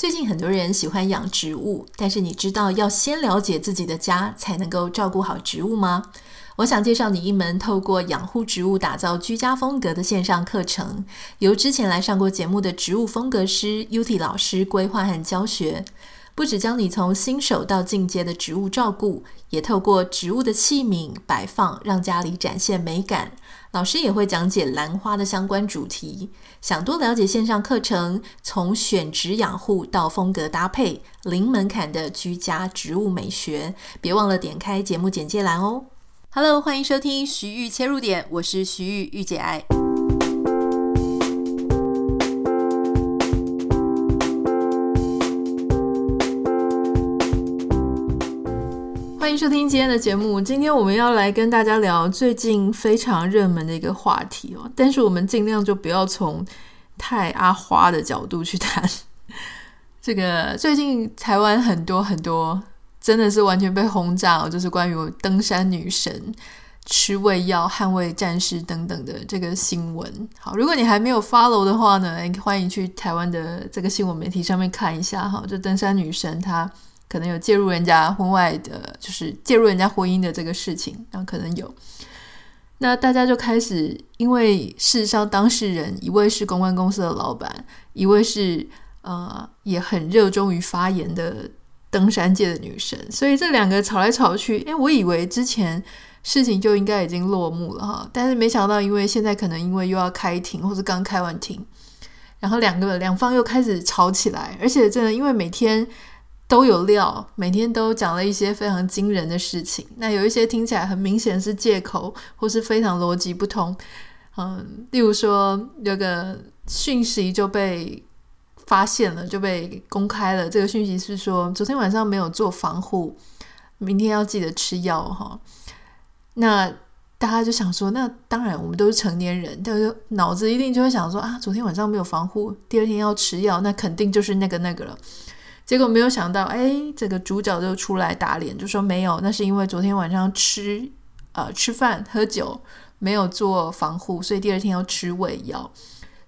最近很多人喜欢养植物，但是你知道要先了解自己的家，才能够照顾好植物吗？我想介绍你一门透过养护植物打造居家风格的线上课程，由之前来上过节目的植物风格师 U T 老师规划和教学。不只教你从新手到进阶的植物照顾，也透过植物的器皿摆放，让家里展现美感。老师也会讲解兰花的相关主题。想多了解线上课程，从选植养护到风格搭配，零门槛的居家植物美学，别忘了点开节目简介栏哦。Hello，欢迎收听徐玉切入点，我是徐玉玉姐爱。欢迎收听今天的节目。今天我们要来跟大家聊最近非常热门的一个话题哦，但是我们尽量就不要从太阿花的角度去谈。这个最近台湾很多很多真的是完全被轰炸哦，就是关于登山女神吃胃药捍卫战士等等的这个新闻。好，如果你还没有 follow 的话呢，欢迎去台湾的这个新闻媒体上面看一下哈，这登山女神她。可能有介入人家婚外的，就是介入人家婚姻的这个事情，然后可能有，那大家就开始，因为事实上当事人一位是公关公司的老板，一位是呃也很热衷于发言的登山界的女神，所以这两个吵来吵去，诶，我以为之前事情就应该已经落幕了哈，但是没想到，因为现在可能因为又要开庭，或是刚开完庭，然后两个两方又开始吵起来，而且真的因为每天。都有料，每天都讲了一些非常惊人的事情。那有一些听起来很明显是借口，或是非常逻辑不通。嗯，例如说有个讯息就被发现了，就被公开了。这个讯息是说，昨天晚上没有做防护，明天要记得吃药哈。那大家就想说，那当然我们都是成年人，但是脑子一定就会想说啊，昨天晚上没有防护，第二天要吃药，那肯定就是那个那个了。结果没有想到，哎，这个主角就出来打脸，就说没有，那是因为昨天晚上吃呃吃饭喝酒没有做防护，所以第二天要吃胃药，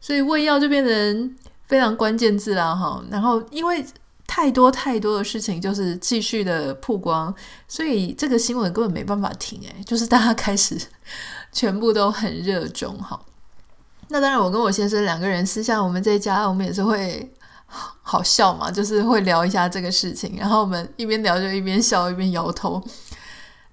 所以胃药就变成非常关键字了哈。然后因为太多太多的事情就是继续的曝光，所以这个新闻根本没办法停，哎，就是大家开始全部都很热衷哈。那当然，我跟我先生两个人私下我们在家，我们也是会。好笑嘛，就是会聊一下这个事情，然后我们一边聊就一边笑，一边摇头。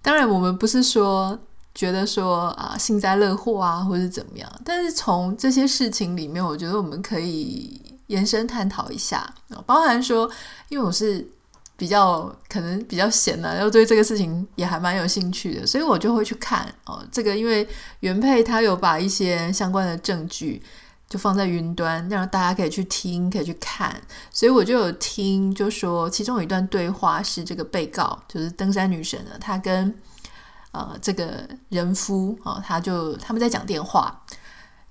当然，我们不是说觉得说啊幸灾乐祸啊，或者怎么样，但是从这些事情里面，我觉得我们可以延伸探讨一下，包含说，因为我是比较可能比较闲的，然后对这个事情也还蛮有兴趣的，所以我就会去看哦。这个因为原配他有把一些相关的证据。就放在云端，让大家可以去听，可以去看。所以我就有听，就说其中有一段对话是这个被告，就是登山女神呢，她跟呃这个人夫啊、哦，就他们在讲电话。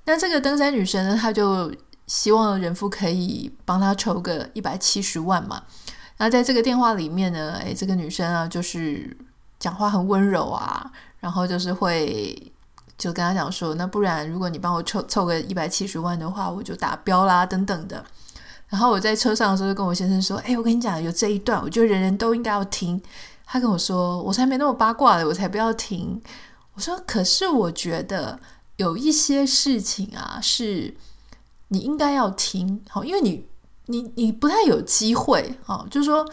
那这个登山女神呢，她就希望人夫可以帮她筹个一百七十万嘛。那在这个电话里面呢，诶，这个女生啊，就是讲话很温柔啊，然后就是会。就跟他讲说，那不然如果你帮我凑凑个一百七十万的话，我就达标啦，等等的。然后我在车上的时候就跟我先生说，哎，我跟你讲，有这一段，我觉得人人都应该要听。他跟我说，我才没那么八卦的，我才不要听。我说，可是我觉得有一些事情啊，是你应该要听，好，因为你你你不太有机会，好，就是说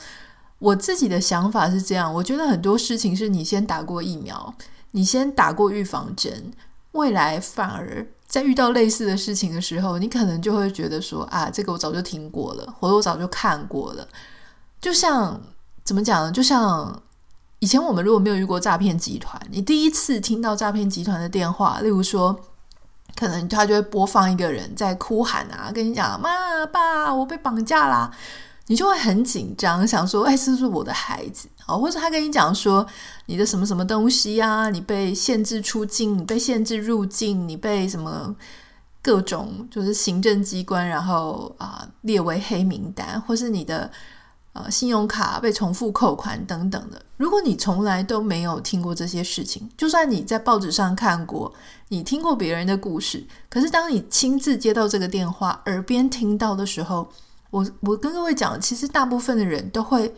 我自己的想法是这样，我觉得很多事情是你先打过疫苗。你先打过预防针，未来反而在遇到类似的事情的时候，你可能就会觉得说啊，这个我早就听过了，或者我早就看过了。就像怎么讲呢？就像以前我们如果没有遇过诈骗集团，你第一次听到诈骗集团的电话，例如说，可能他就会播放一个人在哭喊啊，跟你讲妈爸，我被绑架啦。你就会很紧张，想说：“哎，是不是我的孩子？”哦，或者他跟你讲说：“你的什么什么东西啊？你被限制出境，你被限制入境，你被什么各种就是行政机关，然后啊、列为黑名单，或是你的呃信用卡被重复扣款等等的。如果你从来都没有听过这些事情，就算你在报纸上看过，你听过别人的故事，可是当你亲自接到这个电话，耳边听到的时候，我我跟各位讲，其实大部分的人都会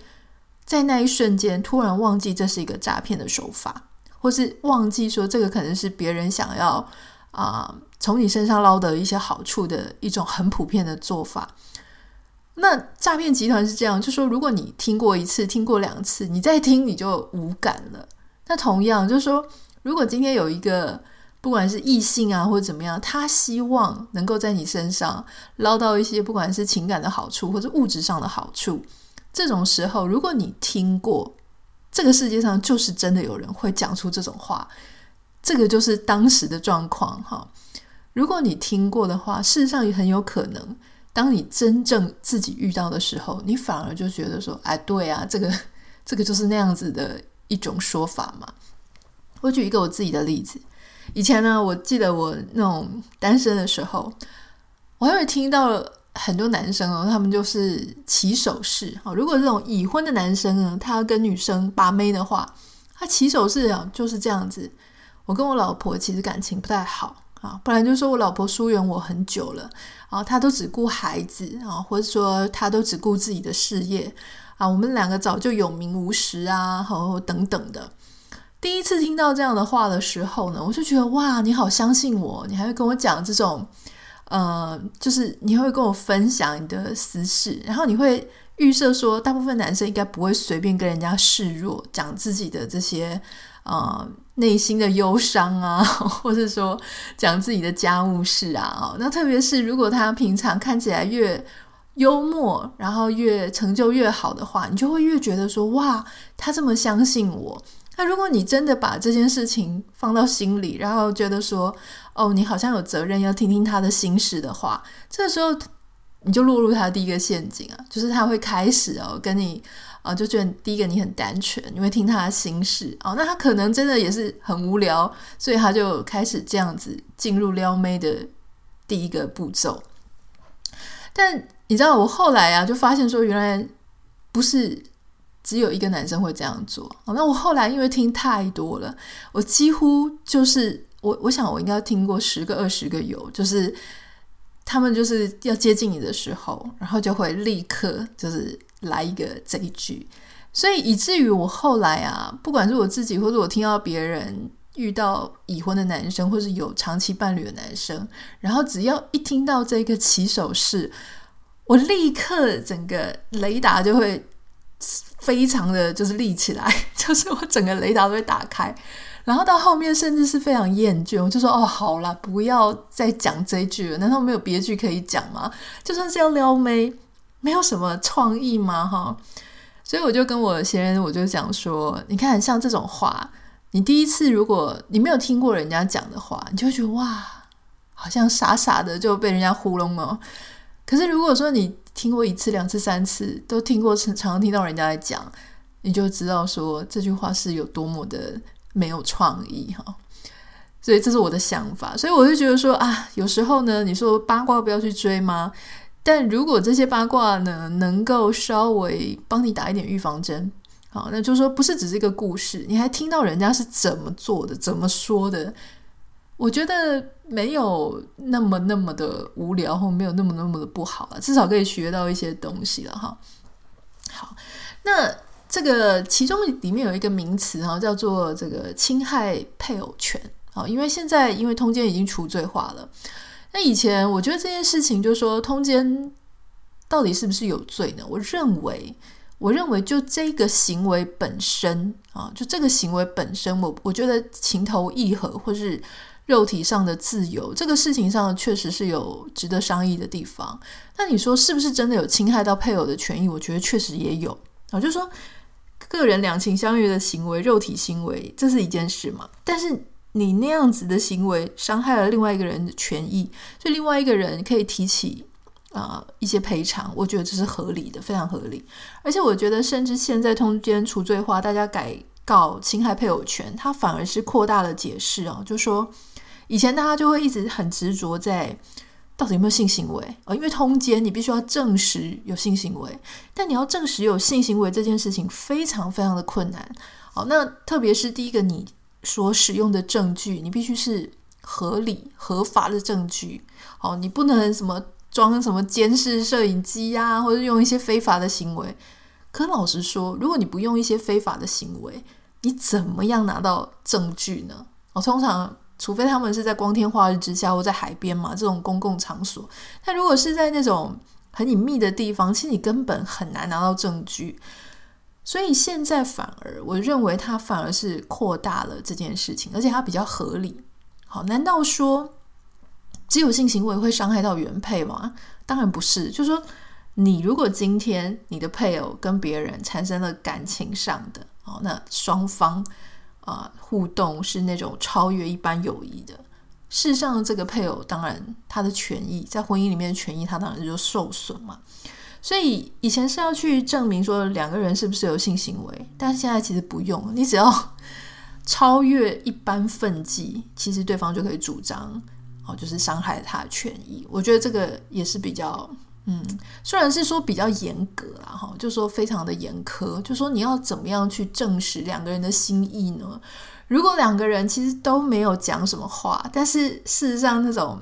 在那一瞬间突然忘记这是一个诈骗的手法，或是忘记说这个可能是别人想要啊、从你身上捞得一些好处的一种很普遍的做法。那诈骗集团是这样，就说如果你听过一次、听过两次，你再听你就无感了。那同样就是说，如果今天有一个不管是异性啊或者怎么样，他希望能够在你身上捞到一些不管是情感的好处或者物质上的好处，这种时候，如果你听过，这个世界上就是真的有人会讲出这种话，这个就是当时的状况哈。如果你听过的话，事实上也很有可能。当你真正自己遇到的时候，你反而就觉得说：“哎，对啊，这个这个就是那样子的一种说法嘛。”我举一个我自己的例子，以前呢，我记得我那种单身的时候，我还会听到很多男生哦，他们就是起手式。如果这种已婚的男生呢，他要跟女生把妹的话，他起手式啊就是这样子。我跟我老婆其实感情不太好。啊，不然就是说我老婆疏远我很久了，啊，她都只顾孩子啊，或者说她都只顾自己的事业啊，我们两个早就有名无实啊，和等等的。第一次听到这样的话的时候呢，我就觉得哇，你好相信我，你还会跟我讲这种，呃，就是你会跟我分享你的私事，然后你会预设说，大部分男生应该不会随便跟人家示弱，讲自己的这些。呃，内心的忧伤啊，或者说讲自己的家务事啊，那特别是如果他平常看起来越幽默，然后越成就越好的话，你就会越觉得说哇，他这么相信我。那如果你真的把这件事情放到心里，然后觉得说哦，你好像有责任要听听他的心事的话，这时候你就落入他的第一个陷阱啊，就是他会开始哦跟你。啊，就觉得第一个你很单纯，你会听他的心事哦。那他可能真的也是很无聊，所以他就开始这样子进入撩妹的第一个步骤。但你知道，我后来啊就发现说，原来不是只有一个男生会这样做。那我后来因为听太多了，我几乎就是我，我想我应该听过十个、二十个有，就是他们就是要接近你的时候，然后就会立刻就是。来一个这一句，所以以至于我后来啊，不管是我自己，或者我听到别人遇到已婚的男生，或是有长期伴侣的男生，然后只要一听到这个起手式，我立刻整个雷达就会非常的就是立起来，就是我整个雷达都会打开，然后到后面甚至是非常厌倦，我就说哦，好啦，不要再讲这句了，难道没有别句可以讲吗？就算是要撩妹。没有什么创意吗？哈，所以我就跟我先生，我就讲说，你看像这种话，你第一次如果你没有听过人家讲的话，你就会觉得哇，好像傻傻的就被人家糊弄了。可是如果说你听过一次、两次、三次，都听过，常常听到人家在讲，你就知道说这句话是有多么的没有创意哈。所以这是我的想法，所以我就觉得说啊，有时候呢，你说八卦不要去追吗？但如果这些八卦呢，能够稍微帮你打一点预防针，好，那就是说不是只是一个故事，你还听到人家是怎么做的、怎么说的，我觉得没有那么那么的无聊，或没有那么那么的不好了，至少可以学到一些东西了哈。好，那这个其中里面有一个名词哈，叫做这个侵害配偶权，啊，因为现在因为通奸已经除罪化了。那以前我觉得这件事情，就是说通奸到底是不是有罪呢？我认为，我认为就这个行为本身啊，就这个行为本身，我我觉得情投意合或是肉体上的自由，这个事情上确实是有值得商议的地方。那你说是不是真的有侵害到配偶的权益？我觉得确实也有啊，就说个人两情相悦的行为，肉体行为，这是一件事嘛，但是。你那样子的行为伤害了另外一个人的权益，所以另外一个人可以提起啊、一些赔偿，我觉得这是合理的，非常合理。而且我觉得，甚至现在通奸除罪化，大家改告侵害配偶权，它反而是扩大了解释哦，就说以前大家就会一直很执着在到底有没有性行为啊、哦，因为通奸你必须要证实有性行为，但你要证实有性行为这件事情非常非常的困难。好，那特别是第一个你。所使用的证据，你必须是合理合法的证据。哦，你不能什么装什么监视摄影机啊，或者用一些非法的行为。可老实说，如果你不用一些非法的行为，你怎么样拿到证据呢？我通常，除非他们是在光天化日之下或在海边嘛，这种公共场所。但如果是在那种很隐秘的地方，其实你根本很难拿到证据。所以现在反而，我认为它反而是扩大了这件事情，而且它比较合理。好，难道说只有性行为会伤害到原配吗？当然不是。就是说，你如果今天你的配偶跟别人产生了感情上的，哦，那双方啊、互动是那种超越一般友谊的，事实上，这个配偶当然他的权益在婚姻里面的权益，他当然就受损嘛。所以以前是要去证明说两个人是不是有性行为，但是现在其实不用，你只要 超越一般分际，其实对方就可以主张哦，就是伤害他的权益。我觉得这个也是比较，嗯，虽然是说比较严格啦，哈，就说非常的严苛，就说你要怎么样去证实两个人的心意呢？如果两个人其实都没有讲什么话，但是事实上那种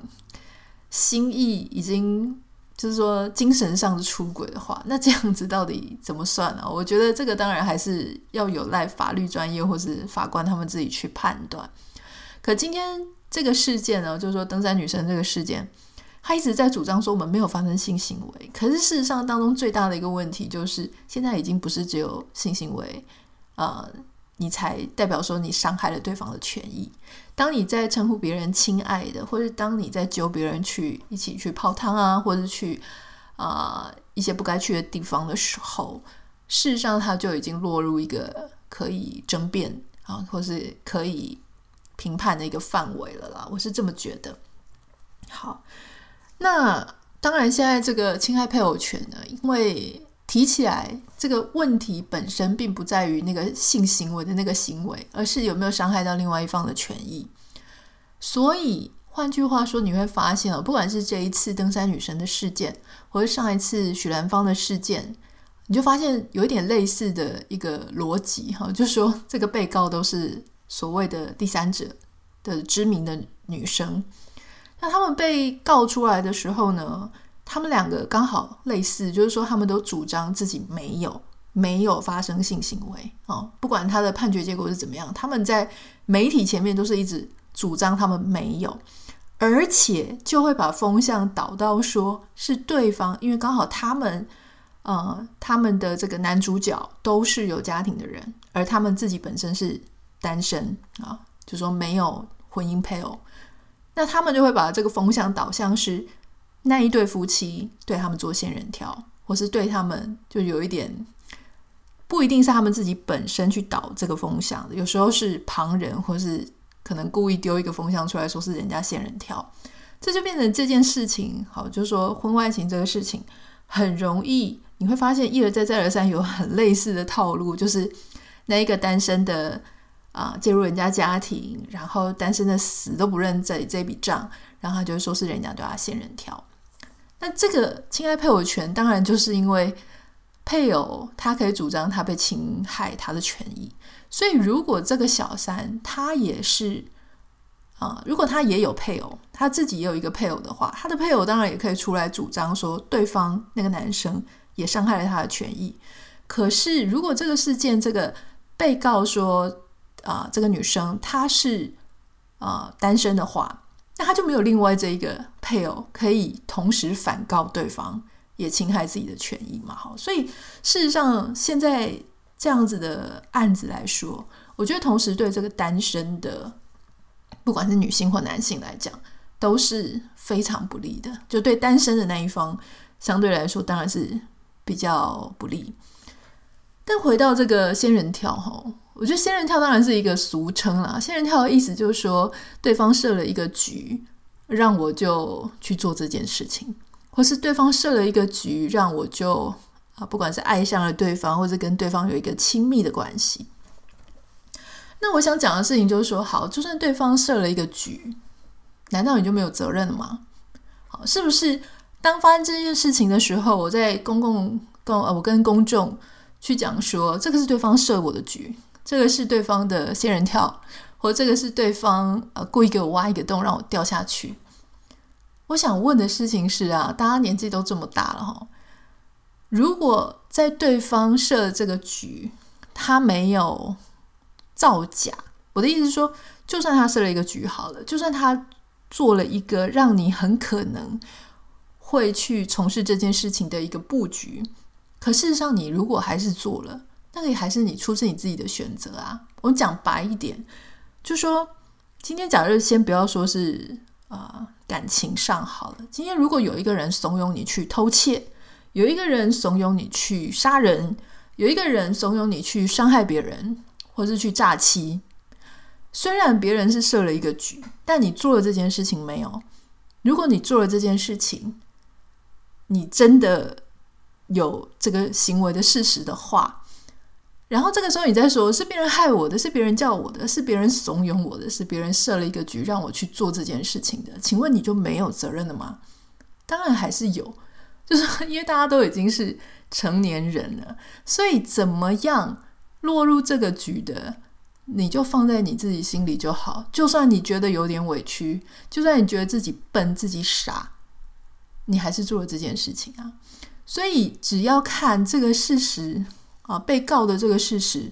心意已经。就是说，精神上的出轨的话，那这样子到底怎么算呢、我觉得这个当然还是要有赖法律专业或是法官他们自己去判断。可今天这个事件呢，就是说登山女生这个事件，他一直在主张说我们没有发生性行为，可是事实上当中最大的一个问题就是，现在已经不是只有性行为，呃。你才代表说你伤害了对方的权益。当你在称呼别人亲爱的，或者当你在揪别人去一起去泡汤啊，或者去啊、一些不该去的地方的时候，事实上他就已经落入一个可以争辩啊，或是可以评判的一个范围了啦。我是这么觉得。好，那当然现在这个侵害配偶权呢，因为。提起来，这个问题本身并不在于那个性行为的那个行为，而是有没有伤害到另外一方的权益。所以换句话说，你会发现哦，不管是这一次登山女神的事件，或者上一次许兰芳的事件，你就发现有一点类似的一个逻辑哈，就是说这个被告都是所谓的第三者的知名的女生，那他们被告出来的时候呢，他们两个刚好类似，就是说他们都主张自己没有没有发生性行为哦，不管他的判决结果是怎么样，他们在媒体前面都是一直主张他们没有，而且就会把风向导到说是对方，因为刚好他们呃他们的这个男主角都是有家庭的人，而他们自己本身是单身啊，就说没有婚姻配偶，那他们就会把这个风向导向是。那一对夫妻对他们做仙人跳，或是对他们就有一点，不一定是他们自己本身去导这个风向的，有时候是旁人，或是可能故意丢一个风向出来说是人家仙人跳，这就变成这件事情。好，就是说婚外情这个事情很容易，你会发现一而再再而三有很类似的套路，就是那一个单身的啊、介入人家家庭，然后单身的死都不认这这笔账，然后他就说是人家对他仙人跳。那这个侵害配偶权，当然就是因为配偶他可以主张他被侵害他的权益，所以如果这个小三他也是啊、如果他也有配偶，他自己也有一个配偶的话，他的配偶当然也可以出来主张说，对方那个男生也伤害了他的权益。可是如果这个事件这个被告说啊、这个女生她是啊、呃、单身的话。那她就没有另外这一个配偶可以同时反告对方，也侵害自己的权益嘛？好，所以事实上现在这样子的案子来说，我觉得同时对这个单身的，不管是女性或男性来讲，都是非常不利的。就对单身的那一方，相对来说当然是比较不利。但回到这个仙人跳，哈。我觉得仙人跳当然是一个俗称啦。仙人跳的意思就是说，对方设了一个局，让我就去做这件事情，或是对方设了一个局，让我就啊，不管是爱上了对方，或者跟对方有一个亲密的关系。那我想讲的事情就是说，好，就算对方设了一个局，难道你就没有责任了吗？好，是不是当发生这件事情的时候，我在公共公呃，我跟公众去讲说，这个是对方设我的局。这个是对方的仙人跳，或这个是对方呃故意给我挖一个洞让我掉下去。我想问的事情是啊，大家年纪都这么大了哈，如果在对方设这个局，他没有造假，我的意思是说，就算他设了一个局好了，就算他做了一个让你很可能会去从事这件事情的一个布局，可事实上你如果还是做了，那个还是你出自你自己的选择啊。我讲白一点，就说今天假设先不要说是啊、呃、感情上好了，今天如果有一个人怂恿你去偷窃，有一个人怂恿你去杀人。有一个人怂恿你去伤害别人，或是去诈欺。虽然别人是设了一个局，但你做了这件事情没有？如果你做了这件事情，你真的有这个行为的事实的话，然后这个时候你再说是别人害我的，是别人叫我的，是别人怂恿我的，是别人设了一个局让我去做这件事情的，请问你就没有责任了吗？当然还是有。就是因为大家都已经是成年人了，所以怎么样落入这个局的，你就放在你自己心里就好。就算你觉得有点委屈，就算你觉得自己笨、自己傻，你还是做了这件事情啊。所以只要看这个事实啊，被告的这个事实，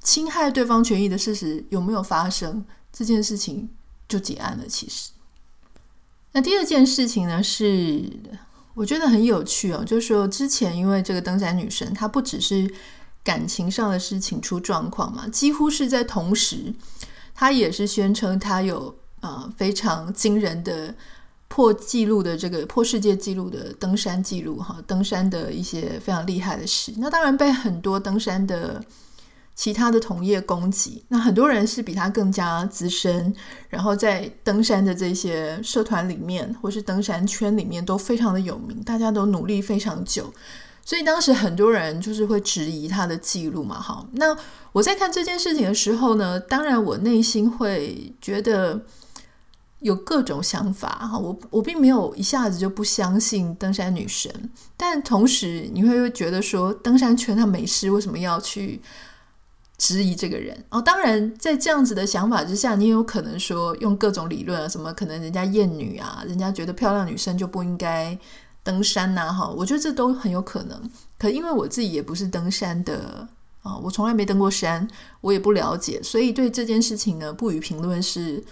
侵害对方权益的事实有没有发生，这件事情就结案了。其实，那第二件事情呢是。我觉得很有趣哦，就是说之前因为这个登山女神，她不只是感情上的事情出状况嘛，几乎是在同时，她也是宣称她有呃非常惊人的破纪录的这个破世界纪录的登山记录哈，登山的一些非常厉害的事，那当然被很多登山的。其他的同业攻击，那很多人是比他更加资深，然后在登山的这些社团里面，或是登山圈里面都非常的有名，大家都努力非常久，所以当时很多人就是会质疑他的记录嘛。好，那我在看这件事情的时候呢，当然我内心会觉得有各种想法哈，我我并没有一下子就不相信登山女神，但同时你会觉得说，登山圈他没事，为什么要去？质疑这个人哦，当然，在这样子的想法之下，你也有可能说用各种理论啊，什么可能人家厌女啊，人家觉得漂亮女生就不应该登山呐，哈，我觉得这都很有可能。可因为我自己也不是登山的啊，我从来没登过山，我也不了解，所以对这件事情呢，不予评论是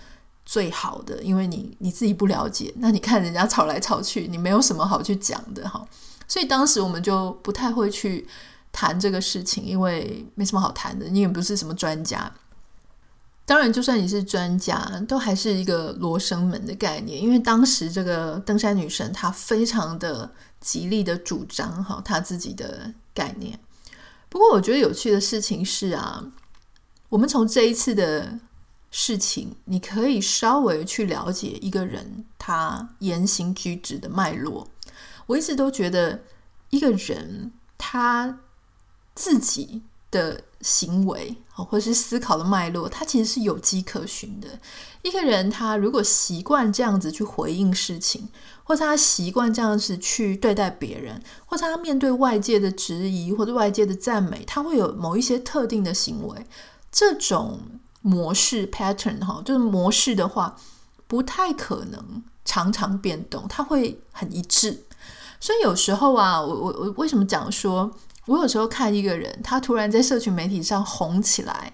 最好的。因为你你自己不了解，那你看人家吵来吵去，你没有什么好去讲的哈。所以当时我们就不太会去。谈这个事情，因为没什么好谈的，你也不是什么专家。当然，就算你是专家，都还是一个罗生门的概念。因为当时这个登山女神她非常的极力的主张哈她自己的概念。不过，我觉得有趣的事情是啊，我们从这一次的事情，你可以稍微去了解一个人他言行举止的脉络。我一直都觉得一个人他。自己的行为，或是思考的脉络，他其实是有迹可循的。一个人，他如果习惯这样子去回应事情，或者他习惯这样子去对待别人，或者他面对外界的质疑或者外界的赞美，他会有某一些特定的行为。这种模式 pattern 哈，就是模式的话，不太可能常常变动，它会很一致。所以有时候啊，我我我为什么讲说？我有时候看一个人，他突然在社群媒体上红起来，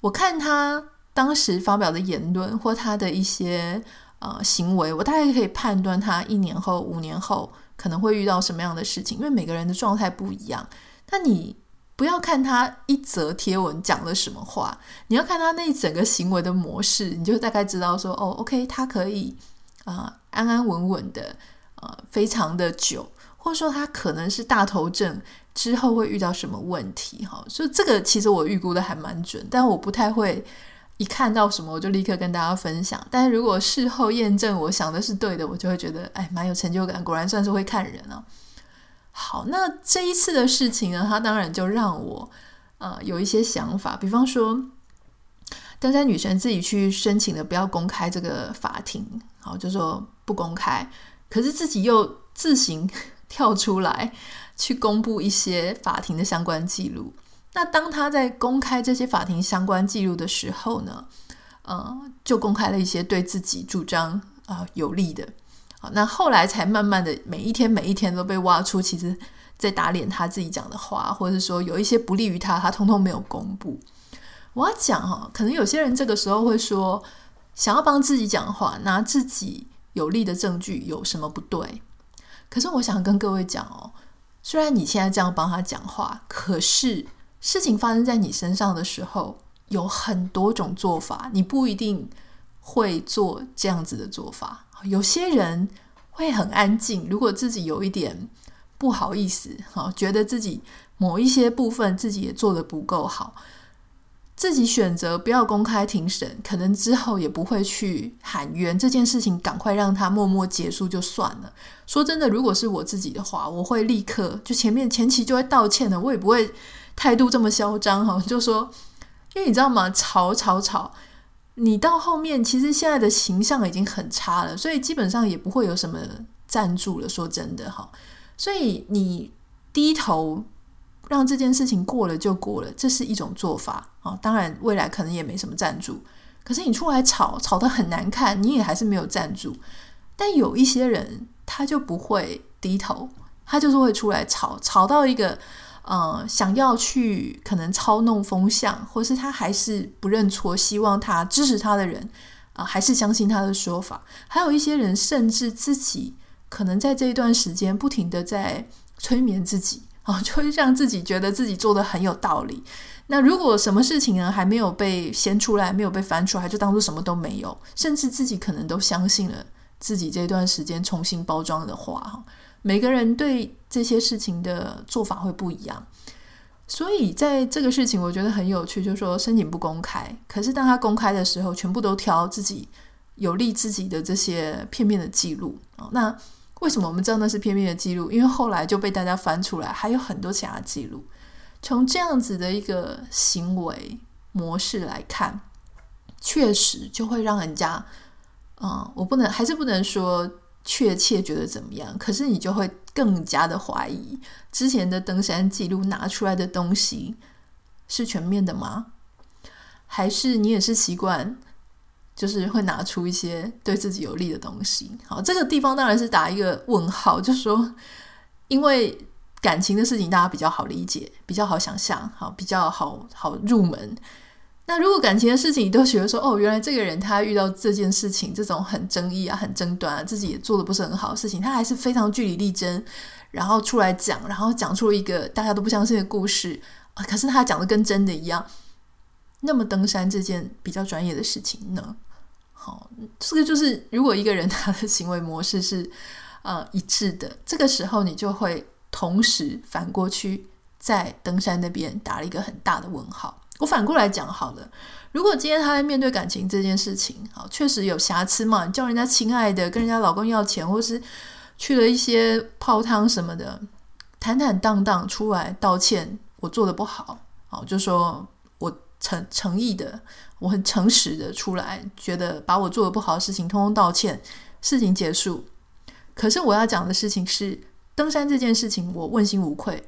我看他当时发表的言论或他的一些呃行为，我大概可以判断他一年后、五年后可能会遇到什么样的事情，因为每个人的状态不一样。那你不要看他一则贴文讲了什么话，你要看他那一整个行为的模式，你就大概知道说，哦，OK，他可以啊、安安稳稳的呃非常的久，或者说他可能是大头症。之后会遇到什么问题？哈，所以这个其实我预估的还蛮准，但我不太会一看到什么我就立刻跟大家分享。但是如果事后验证我想的是对的，我就会觉得哎，蛮有成就感。果然算是会看人啊。那这一次的事情呢，它当然就让我呃有一些想法，比方说登山女神自己去申请的不要公开这个法庭，好，就说不公开，可是自己又自行 跳出来。去公布一些法庭的相关记录。那当他在公开这些法庭相关记录的时候呢，呃，就公开了一些对自己主张啊、呃、有利的好，那后来才慢慢的每一天每一天都被挖出，其实在打脸他自己讲的话，或者是说有一些不利于他，他通通没有公布。我要讲哈，可能有些人这个时候会说，想要帮自己讲话，拿自己有利的证据有什么不对？可是我想跟各位讲哦，虽然你现在这样帮他讲话，可是事情发生在你身上的时候，有很多种做法，你不一定会做这样子的做法。有些人会很安静，如果自己有一点不好意思，哈，觉得自己某一些部分自己也做得不够好，自己选择不要公开庭审，可能之后也不会去喊冤，这件事情赶快让他默默结束就算了。说真的，如果是我自己的话，我会立刻就前面前期就会道歉的，我也不会态度这么嚣张哈，就说，因为你知道吗？吵吵吵。你到后面，其实现在的形象已经很差了，所以基本上也不会有什么赞助了。说真的哈，所以你低头让这件事情过了就过了，这是一种做法啊。当然，未来可能也没什么赞助，可是你出来吵吵得很难看，你也还是没有赞助。但有一些人他就不会低头，他就是会出来吵，吵到一个。呃，想要去可能操弄风向，或是他还是不认错，希望他支持他的人啊、还是相信他的说法。还有一些人，甚至自己可能在这一段时间不停的在催眠自己啊、就会让自己觉得自己做的很有道理。那如果什么事情呢还没有被掀出来，没有被翻出来，就当做什么都没有，甚至自己可能都相信了自己这段时间重新包装的话哈。每个人对这些事情的做法会不一样，所以在这个事情我觉得很有趣，就是说申请不公开，可是当他公开的时候，全部都挑自己有利自己的这些片面的记录。那为什么我们知道那是片面的记录？因为后来就被大家翻出来，还有很多其他记录。从这样子的一个行为模式来看，确实就会让人家，嗯，我不能，还是不能说。确切觉得怎么样？可是你就会更加的怀疑之前的登山记录拿出来的东西是全面的吗？还是你也是习惯，就是会拿出一些对自己有利的东西？好，这个地方当然是打一个问号，就说，因为感情的事情大家比较好理解，比较好想象，好，比较好好入门。那如果感情的事情你都觉得说，哦，原来这个人他遇到这件事情，这种很争议啊、很争端啊，自己也做的不是很好的事情，他还是非常据理力争，然后出来讲，然后讲出一个大家都不相信的故事啊。可是他讲的跟真的一样。那么登山这件比较专业的事情呢？好，这个就是如果一个人他的行为模式是呃一致的，这个时候你就会同时反过去在登山那边打了一个很大的问号。我反过来讲好了，如果今天他在面对感情这件事情，好，确实有瑕疵嘛，你叫人家亲爱的，跟人家老公要钱，或是去了一些泡汤什么的，坦坦荡荡出来道歉，我做的不好，好，就说我诚诚意的，我很诚实的出来，觉得把我做的不好的事情通通道歉，事情结束。可是我要讲的事情是，登山这件事情，我问心无愧。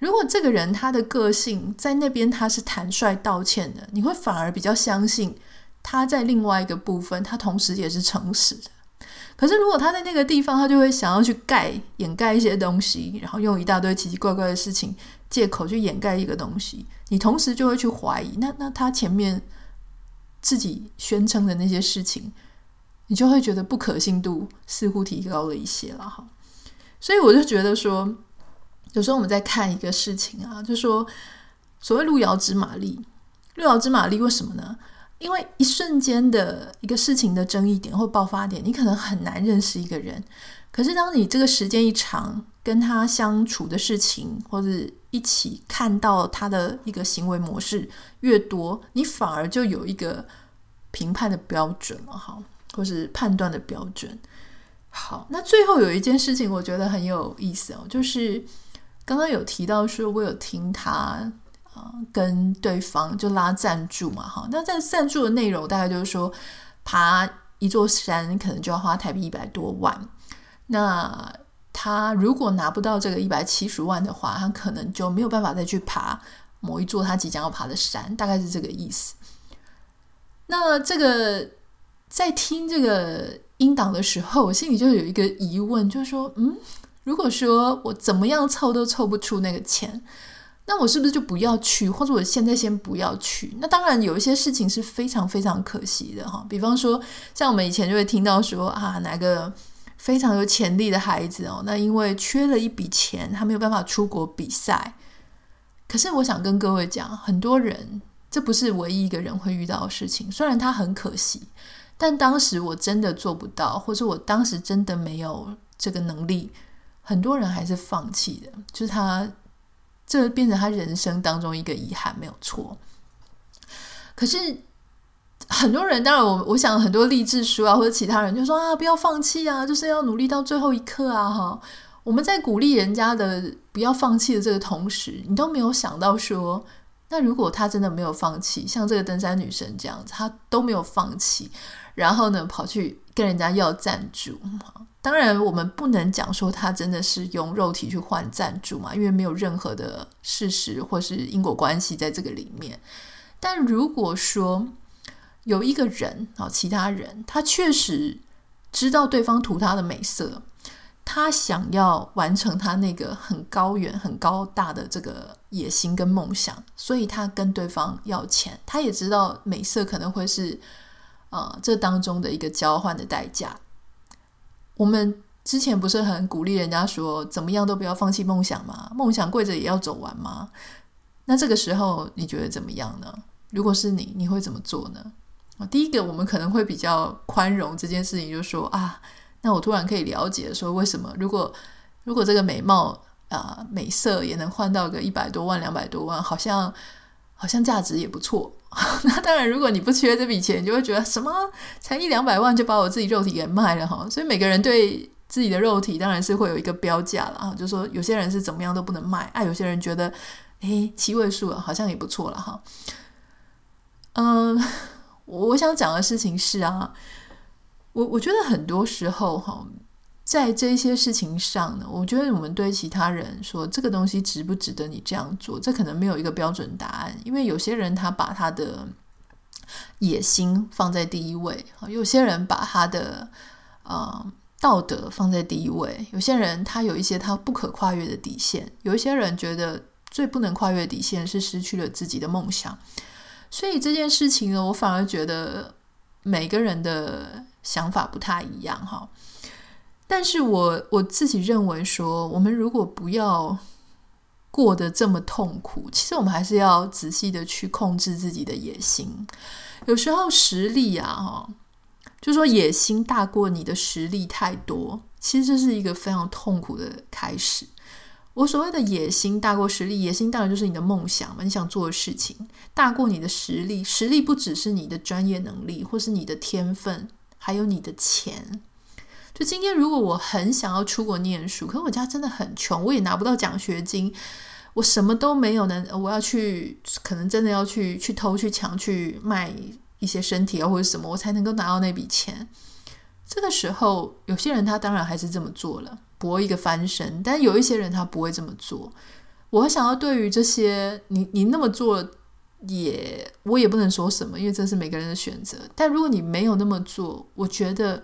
如果这个人他的个性在那边他是坦率道歉的，你会反而比较相信他在另外一个部分，他同时也是诚实的。可是如果他在那个地方，他就会想要去盖掩盖一些东西，然后用一大堆奇奇怪怪的事情借口去掩盖一个东西，你同时就会去怀疑，那那他前面自己宣称的那些事情，你就会觉得不可信度似乎提高了一些了哈。所以我就觉得说。有时候我们在看一个事情啊，就说所谓路遥知马力，路遥知马力为什么呢？因为一瞬间的一个事情的争议点或爆发点，你可能很难认识一个人。可是当你这个时间一长，跟他相处的事情或者一起看到他的一个行为模式越多，你反而就有一个评判的标准了哈，或是判断的标准。好，那最后有一件事情我觉得很有意思哦，就是。刚刚有提到说，我有听他啊、跟对方就拉赞助嘛，哈，那这赞助的内容大概就是说，爬一座山可能就要花台币一百多万，那他如果拿不到这个一百七十万的话，他可能就没有办法再去爬某一座他即将要爬的山，大概是这个意思。那这个在听这个音档的时候，我心里就有一个疑问，就是说，嗯，如果说我怎么样凑都凑不出那个钱，那我是不是就不要去，或者我现在先不要去？那当然有一些事情是非常非常可惜的哈，比方说，像我们以前就会听到说啊，哪个非常有潜力的孩子哦，那因为缺了一笔钱，他没有办法出国比赛。可是我想跟各位讲，很多人这不是唯一一个人会遇到的事情，虽然他很可惜。但当时我真的做不到，或者我当时真的没有这个能力，很多人还是放弃的，就是他这变成他人生当中一个遗憾，没有错。可是很多人，当然我我想很多励志书啊，或者其他人就说啊，不要放弃啊，就是要努力到最后一刻啊，哈。我们在鼓励人家的不要放弃的这个同时，你都没有想到说，那如果他真的没有放弃，像这个登山女神这样子，他都没有放弃。然后呢，跑去跟人家要赞助。当然，我们不能讲说他真的是用肉体去换赞助嘛，因为没有任何的事实或是因果关系在这个里面。但如果说有一个人啊，其他人他确实知道对方图他的美色，他想要完成他那个很高远、很高大的这个野心跟梦想，所以他跟对方要钱。他也知道美色可能会是。呃，这当中的一个交换的代价，我们之前不是很鼓励人家说，怎么样都不要放弃梦想吗？梦想跪着也要走完吗？那这个时候你觉得怎么样呢？如果是你，你会怎么做呢？第一个，我们可能会比较宽容这件事情，就说啊，那我突然可以了解说，为什么如果如果这个美貌啊、美色也能换到个一百多万、两百多万，好像好像价值也不错。那当然，如果你不缺这笔钱，你就会觉得什么才一两百万就把我自己肉体给卖了哈。所以每个人对自己的肉体当然是会有一个标价了啊，就说有些人是怎么样都不能卖，哎，有些人觉得诶七位数好像也不错了哈。嗯，我想讲的事情是啊，我我觉得很多时候哈。在这些事情上呢，我觉得我们对其他人说这个东西值不值得你这样做，这可能没有一个标准答案。因为有些人他把他的野心放在第一位，有些人把他的呃道德放在第一位，有些人他有一些他不可跨越的底线，有一些人觉得最不能跨越底线是失去了自己的梦想。所以这件事情呢，我反而觉得每个人的想法不太一样哈。但是我我自己认为说，我们如果不要过得这么痛苦，其实我们还是要仔细的去控制自己的野心。有时候实力啊，哈，就说野心大过你的实力太多，其实这是一个非常痛苦的开始。我所谓的野心大过实力，野心当然就是你的梦想嘛，你想做的事情大过你的实力。实力不只是你的专业能力，或是你的天分，还有你的钱。就今天，如果我很想要出国念书，可是我家真的很穷，我也拿不到奖学金，我什么都没有呢。我要去，可能真的要去去偷去抢去卖一些身体啊，或者什么，我才能够拿到那笔钱。这个时候，有些人他当然还是这么做了，搏一个翻身。但有一些人他不会这么做。我想要对于这些，你你那么做也，我也不能说什么，因为这是每个人的选择。但如果你没有那么做，我觉得。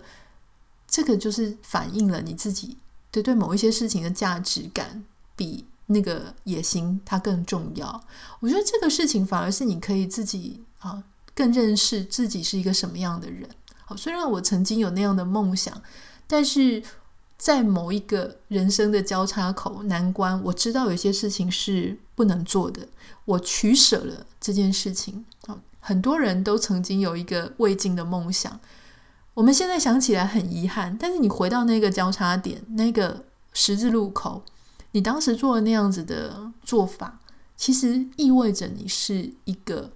这个就是反映了你自己对对某一些事情的价值感比那个野心它更重要。我觉得这个事情反而是你可以自己啊更认识自己是一个什么样的人。好，虽然我曾经有那样的梦想，但是在某一个人生的交叉口难关，我知道有些事情是不能做的，我取舍了这件事情。啊，很多人都曾经有一个未尽的梦想。我们现在想起来很遗憾，但是你回到那个交叉点，那个十字路口，你当时做了那样子的做法，其实意味着你是一个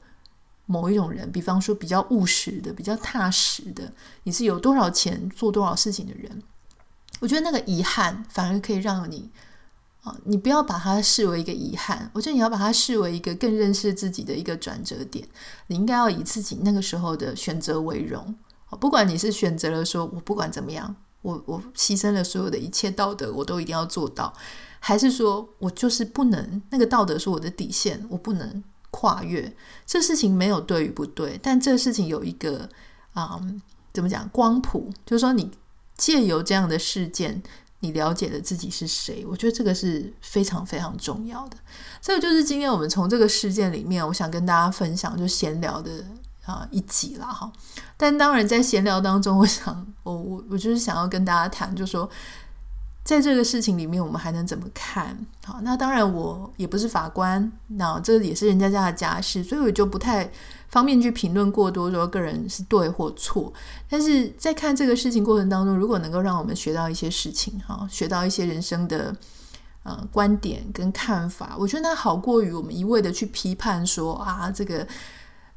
某一种人，比方说比较务实的、比较踏实的，你是有多少钱做多少事情的人。我觉得那个遗憾反而可以让你啊，你不要把它视为一个遗憾，我觉得你要把它视为一个更认识自己的一个转折点。你应该要以自己那个时候的选择为荣。不管你是选择了说，我不管怎么样，我我牺牲了所有的一切道德，我都一定要做到，还是说我就是不能，那个道德是我的底线，我不能跨越。这事情没有对与不对，但这事情有一个啊、怎么讲光谱，就是说你借由这样的事件，你了解了自己是谁。我觉得这个是非常非常重要的。这个就是今天我们从这个事件里面，我想跟大家分享就闲聊的啊一集啦哈。但当然在闲聊当中，我想 我我我就是想要跟大家谈，就说。在这个事情里面，我们还能怎么看？好，那当然我也不是法官，那这也是人家家的家事，所以我就不太方便去评论过多，说个人是对或错。但是在看这个事情过程当中，如果能够让我们学到一些事情，哈，学到一些人生的呃观点跟看法，我觉得那好过于我们一味的去批判说啊，这个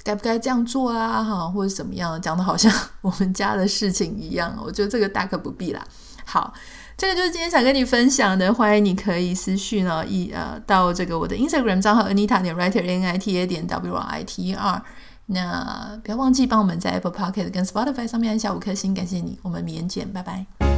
该不该这样做啊，哈，或者怎么样，讲的好像 我们家的事情一样。我觉得这个大可不必啦。好。这个就是今天想跟你分享的，欢迎你可以私讯呢，一呃到这个我的 Instagram 账号 Anita 点 Writer N I T A 点 W R I T E R，那不要忘记帮我们在 Apple Podcast 跟 Spotify 上面按下五颗星，感谢你，我们明天见，拜拜。